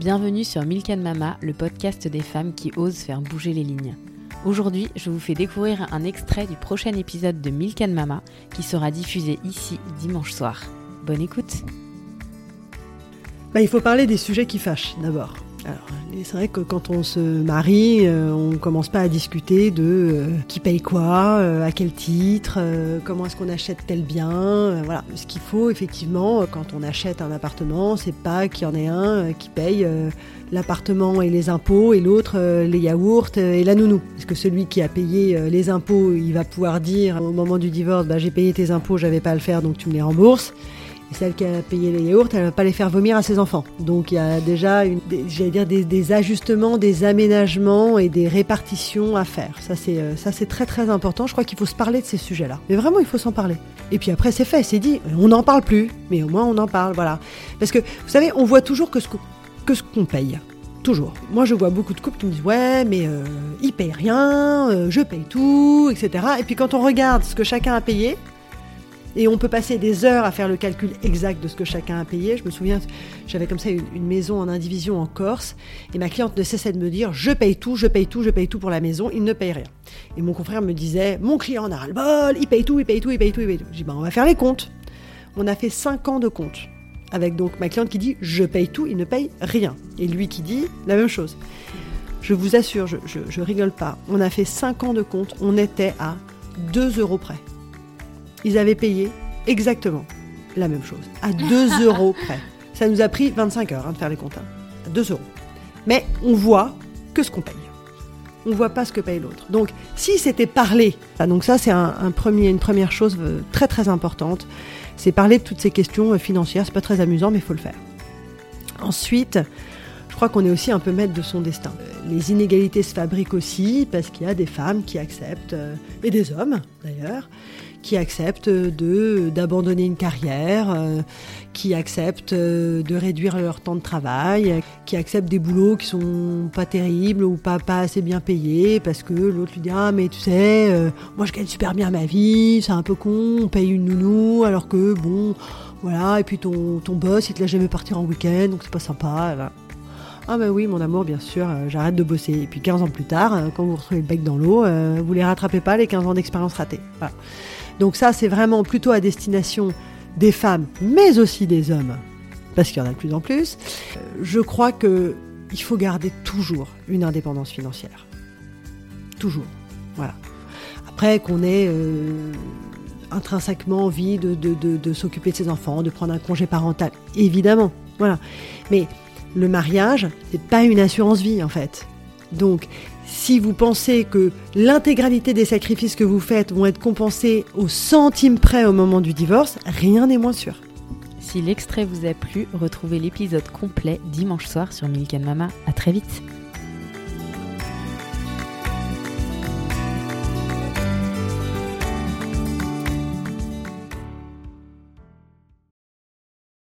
Bienvenue sur Milk and Mama, le podcast des femmes qui osent faire bouger les lignes. Aujourd'hui, je vous fais découvrir un extrait du prochain épisode de Milk and Mama qui sera diffusé ici dimanche soir. Bonne écoute bah, Il faut parler des sujets qui fâchent d'abord. C'est vrai que quand on se marie, euh, on commence pas à discuter de euh, qui paye quoi, euh, à quel titre, comment est-ce qu'on achète tel bien. voilà. Ce qu'il faut effectivement quand on achète un appartement, c'est pas qu'il y en ait un qui paye l'appartement et les impôts et l'autre les yaourts et la nounou. Parce que celui qui a payé les impôts, il va pouvoir dire au moment du divorce, bah, j'ai payé tes impôts, j'avais pas à le faire, donc tu me les rembourses. Celle qui a payé les yaourts, elle va pas les faire vomir à ses enfants. Donc il y a déjà, j'allais dire, des, ajustements, des aménagements et des répartitions à faire. Ça c'est, euh, ça c'est très très important. Je crois qu'il faut se parler de ces sujets-là. Mais vraiment, il faut s'en parler. Et puis après, c'est fait, c'est dit. On n'en parle plus, mais au moins on en parle, voilà. Parce que vous savez, on voit toujours que ce, que ce qu'on paye. Toujours. Moi, je vois beaucoup de couples qui me disent Ouais, mais euh, ils payent rien, euh, je paye tout, etc. Et puis quand on regarde ce que chacun a payé, et on peut passer des heures à faire le calcul exact de ce que chacun a payé. Je me souviens, j'avais comme ça une, maison en indivision en Corse, et ma cliente ne cessait de me dire Je paye tout, je paye tout, je paye tout pour la maison, il ne paye rien. Et mon confrère me disait Mon client en a ras-le-bol, il paye tout, il paye tout, il paye tout, il paye tout. J'ai dit ben, On va faire les comptes. On a fait 5 ans de comptes. Avec donc ma cliente qui dit Je paye tout, il ne paye rien. Et lui qui dit la même chose. Je vous assure, je, je rigole pas. On a fait 5 ans de comptes, on était à 2 euros près ils avaient payé exactement la même chose, à 2 euros près. Ça nous a pris 25 heures hein, de faire les comptes, hein, à 2 euros. Mais on voit que ce qu'on paye. On voit pas ce que paye l'autre. Donc, si c'était parler, ah, donc ça c'est un, premier, une première chose euh, très très importante, c'est parler de toutes ces questions euh, financières. C'est pas très amusant, mais il faut le faire. Ensuite, je crois qu'on est aussi un peu maître de son destin. Les inégalités se fabriquent aussi parce qu'il y a des femmes qui acceptent, euh, et des hommes d'ailleurs, qui acceptent d'abandonner une carrière, euh, qui acceptent euh, de réduire leur temps de travail, qui acceptent des boulots qui sont pas terribles ou pas pas assez bien payés parce que l'autre lui dit ah mais tu sais euh, moi je gagne super bien ma vie, c'est un peu con, on paye une nounou alors que bon voilà et puis ton ton boss il te laisse jamais partir en week-end donc c'est pas sympa. Ah ben oui, mon amour, bien sûr, j'arrête de bosser. Et puis 15 ans plus tard, quand vous retrouvez le bec dans l'eau, vous les rattrapez pas, les 15 ans d'expérience ratée. Donc ça, c'est vraiment plutôt à destination des femmes, mais aussi des hommes, parce qu'il y en a de plus en plus. Euh, je crois que il faut garder toujours une indépendance financière. Toujours. Voilà. Après qu'on ait euh, intrinsèquement envie de, de s'occuper de ses enfants, de prendre un congé parental, évidemment. Voilà. Mais le mariage, c'est pas une assurance vie en fait. Donc, si vous pensez que l'intégralité des sacrifices que vous faites vont être compensés au centime près au moment du divorce, rien n'est moins sûr. Si l'extrait vous a plu, retrouvez l'épisode complet dimanche soir sur Milk Mama. À très vite.